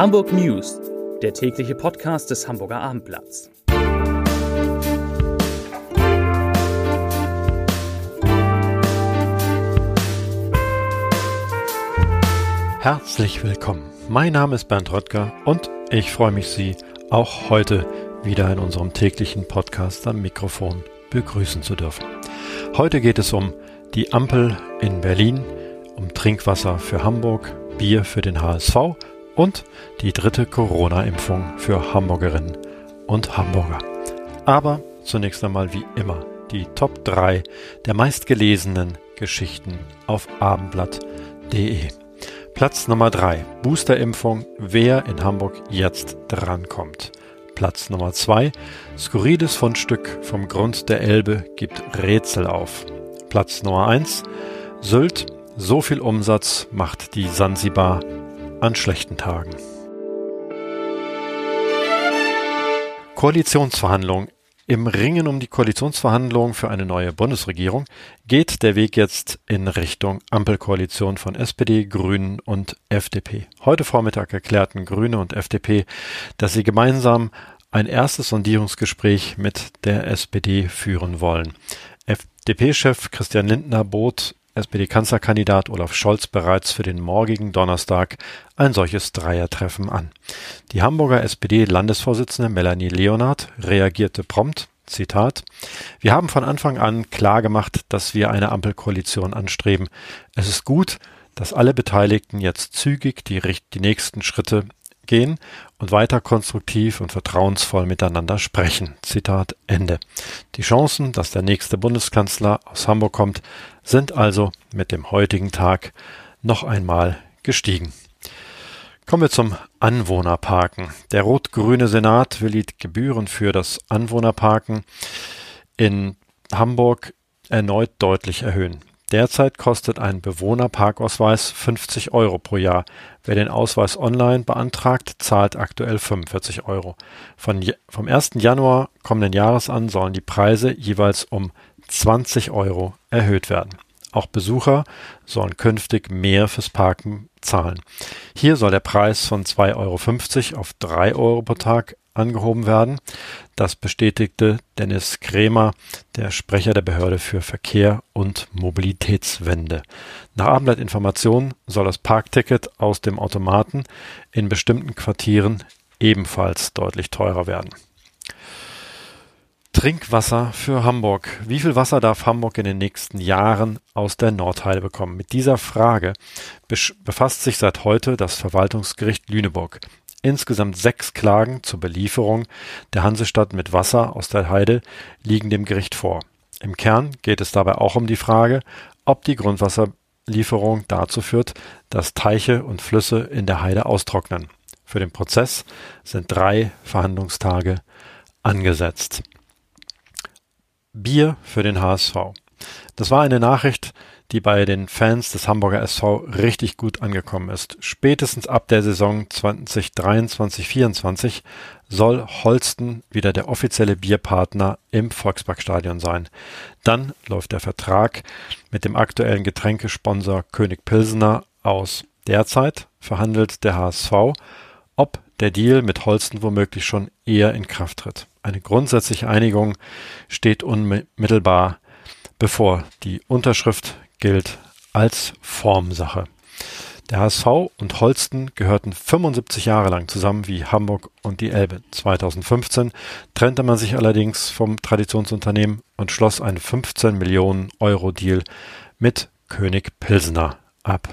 Hamburg News, der tägliche Podcast des Hamburger Abendblatts. Herzlich willkommen. Mein Name ist Bernd Röttger und ich freue mich, Sie auch heute wieder in unserem täglichen Podcast am Mikrofon begrüßen zu dürfen. Heute geht es um die Ampel in Berlin, um Trinkwasser für Hamburg, Bier für den HSV und die dritte Corona-Impfung für Hamburgerinnen und Hamburger. Aber zunächst einmal wie immer die Top 3 der meistgelesenen Geschichten auf abendblatt.de. Platz Nummer 3. Boosterimpfung, wer in Hamburg jetzt drankommt. Platz Nummer 2. Skurriles Fundstück vom Grund der Elbe gibt Rätsel auf. Platz Nummer 1. Sylt, so viel Umsatz macht die Sansibar an schlechten Tagen. Koalitionsverhandlungen. Im Ringen um die Koalitionsverhandlungen für eine neue Bundesregierung geht der Weg jetzt in Richtung Ampelkoalition von SPD, Grünen und FDP. Heute Vormittag erklärten Grüne und FDP, dass sie gemeinsam ein erstes Sondierungsgespräch mit der SPD führen wollen. FDP-Chef Christian Lindner bot SPD-Kanzlerkandidat Olaf Scholz bereits für den morgigen Donnerstag ein solches Dreiertreffen an. Die Hamburger SPD-Landesvorsitzende Melanie Leonard reagierte prompt, Zitat, Wir haben von Anfang an klar gemacht, dass wir eine Ampelkoalition anstreben. Es ist gut, dass alle Beteiligten jetzt zügig die, die nächsten Schritte gehen und weiter konstruktiv und vertrauensvoll miteinander sprechen. Zitat Ende. Die Chancen, dass der nächste Bundeskanzler aus Hamburg kommt, sind also mit dem heutigen Tag noch einmal gestiegen. Kommen wir zum Anwohnerparken. Der rot-grüne Senat will die Gebühren für das Anwohnerparken in Hamburg erneut deutlich erhöhen. Derzeit kostet ein Bewohnerparkausweis 50 Euro pro Jahr. Wer den Ausweis online beantragt, zahlt aktuell 45 Euro. Von, vom 1. Januar kommenden Jahres an sollen die Preise jeweils um 20 Euro erhöht werden. Auch Besucher sollen künftig mehr fürs Parken zahlen. Hier soll der Preis von 2,50 Euro auf 3 Euro pro Tag angehoben werden. Das bestätigte Dennis Krämer, der Sprecher der Behörde für Verkehr und Mobilitätswende. Nach Abendblattinformationen soll das Parkticket aus dem Automaten in bestimmten Quartieren ebenfalls deutlich teurer werden. Trinkwasser für Hamburg. Wie viel Wasser darf Hamburg in den nächsten Jahren aus der Nordheide bekommen? Mit dieser Frage befasst sich seit heute das Verwaltungsgericht Lüneburg. Insgesamt sechs Klagen zur Belieferung der Hansestadt mit Wasser aus der Heide liegen dem Gericht vor. Im Kern geht es dabei auch um die Frage, ob die Grundwasserlieferung dazu führt, dass Teiche und Flüsse in der Heide austrocknen. Für den Prozess sind drei Verhandlungstage angesetzt. Bier für den HSV. Das war eine Nachricht, die bei den Fans des Hamburger SV richtig gut angekommen ist. Spätestens ab der Saison 2023-24 soll Holsten wieder der offizielle Bierpartner im Volksparkstadion sein. Dann läuft der Vertrag mit dem aktuellen Getränkesponsor König Pilsener aus. Derzeit verhandelt der HSV, ob der Deal mit Holsten womöglich schon eher in Kraft tritt. Eine grundsätzliche Einigung steht unmittelbar bevor. Die Unterschrift gilt als Formsache. Der HSV und Holsten gehörten 75 Jahre lang zusammen wie Hamburg und die Elbe. 2015 trennte man sich allerdings vom Traditionsunternehmen und schloss einen 15 Millionen Euro Deal mit König Pilsener ab.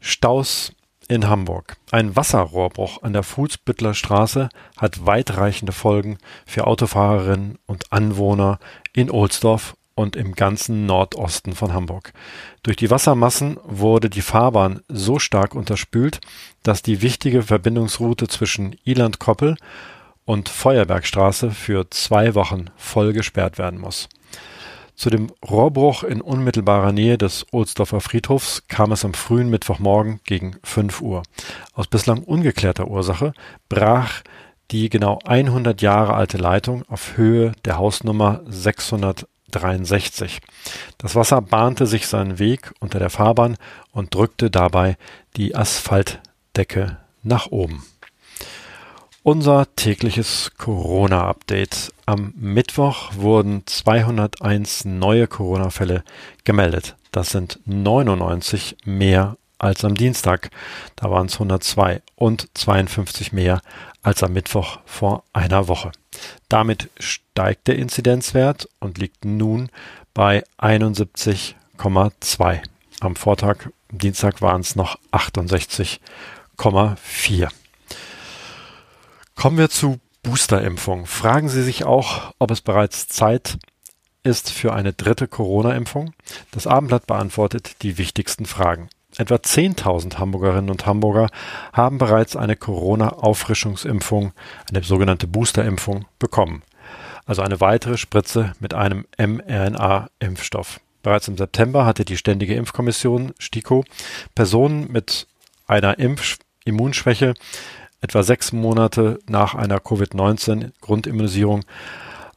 Staus in Hamburg. Ein Wasserrohrbruch an der Fußbüttler Straße hat weitreichende Folgen für Autofahrerinnen und Anwohner in Ohlsdorf und im ganzen Nordosten von Hamburg. Durch die Wassermassen wurde die Fahrbahn so stark unterspült, dass die wichtige Verbindungsroute zwischen Iland-Koppel und Feuerbergstraße für zwei Wochen voll gesperrt werden muss. Zu dem Rohrbruch in unmittelbarer Nähe des Ohlsdorfer Friedhofs kam es am frühen Mittwochmorgen gegen 5 Uhr. Aus bislang ungeklärter Ursache brach die genau 100 Jahre alte Leitung auf Höhe der Hausnummer 600 63. Das Wasser bahnte sich seinen Weg unter der Fahrbahn und drückte dabei die Asphaltdecke nach oben. Unser tägliches Corona-Update. Am Mittwoch wurden 201 neue Corona-Fälle gemeldet. Das sind 99 mehr als am Dienstag. Da waren es 102 und 52 mehr als am Mittwoch vor einer Woche. Damit steigt der Inzidenzwert und liegt nun bei 71,2. Am Vortag, Dienstag waren es noch 68,4. Kommen wir zu Boosterimpfung. Fragen Sie sich auch, ob es bereits Zeit ist für eine dritte Corona-Impfung? Das Abendblatt beantwortet die wichtigsten Fragen. Etwa 10.000 Hamburgerinnen und Hamburger haben bereits eine Corona-Auffrischungsimpfung, eine sogenannte Boosterimpfung, bekommen. Also eine weitere Spritze mit einem mRNA-Impfstoff. Bereits im September hatte die Ständige Impfkommission STIKO Personen mit einer Impf-Immunschwäche etwa sechs Monate nach einer Covid-19-Grundimmunisierung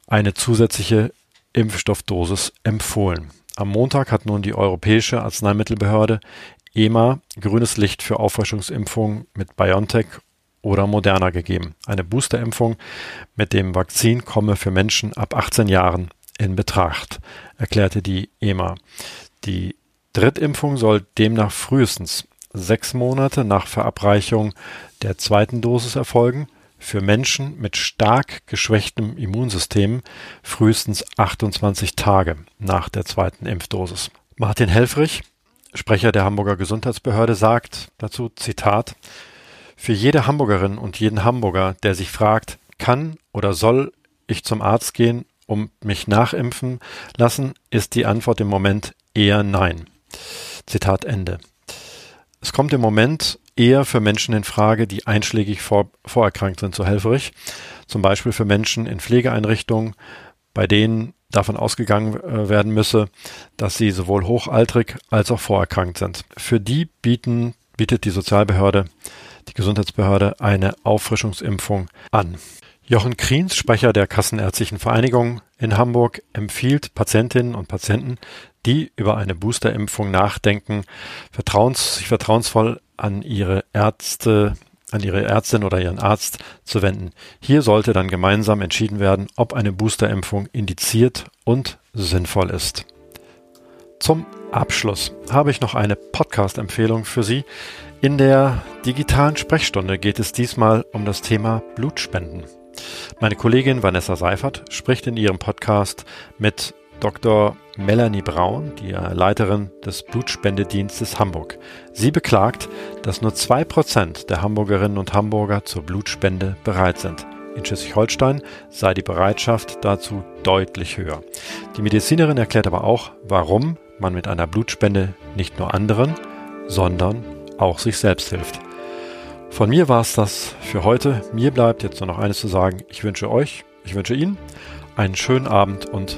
eine zusätzliche Impfstoffdosis empfohlen. Am Montag hat nun die Europäische Arzneimittelbehörde EMA grünes Licht für Auffrischungsimpfungen mit BioNTech oder Moderna gegeben. Eine Boosterimpfung mit dem Vakzin komme für Menschen ab 18 Jahren in Betracht, erklärte die EMA. Die Drittimpfung soll demnach frühestens sechs Monate nach Verabreichung der zweiten Dosis erfolgen, für Menschen mit stark geschwächtem Immunsystem frühestens 28 Tage nach der zweiten Impfdosis. Martin Helfrich, Sprecher der Hamburger Gesundheitsbehörde, sagt dazu, Zitat, für jede Hamburgerin und jeden Hamburger, der sich fragt, kann oder soll ich zum Arzt gehen, um mich nachimpfen lassen, ist die Antwort im Moment eher nein. Zitat Ende. Es kommt im Moment eher für Menschen in Frage, die einschlägig vor, vorerkrankt sind, so helferig. Zum Beispiel für Menschen in Pflegeeinrichtungen, bei denen davon ausgegangen äh, werden müsse, dass sie sowohl hochaltrig als auch vorerkrankt sind. Für die bieten, bietet die Sozialbehörde, die Gesundheitsbehörde eine Auffrischungsimpfung an. Jochen Kriens, Sprecher der Kassenärztlichen Vereinigung in Hamburg, empfiehlt Patientinnen und Patienten, die über eine Boosterimpfung nachdenken, vertrauens, sich vertrauensvoll an ihre Ärzte, an ihre Ärztin oder ihren Arzt zu wenden. Hier sollte dann gemeinsam entschieden werden, ob eine Boosterimpfung indiziert und sinnvoll ist. Zum Abschluss habe ich noch eine Podcast-Empfehlung für Sie. In der digitalen Sprechstunde geht es diesmal um das Thema Blutspenden. Meine Kollegin Vanessa Seifert spricht in ihrem Podcast mit Dr. Melanie Braun, die Leiterin des Blutspendedienstes Hamburg. Sie beklagt, dass nur zwei Prozent der Hamburgerinnen und Hamburger zur Blutspende bereit sind. In Schleswig-Holstein sei die Bereitschaft dazu deutlich höher. Die Medizinerin erklärt aber auch, warum man mit einer Blutspende nicht nur anderen, sondern auch sich selbst hilft. Von mir war es das für heute. Mir bleibt jetzt nur noch eines zu sagen. Ich wünsche euch, ich wünsche Ihnen einen schönen Abend und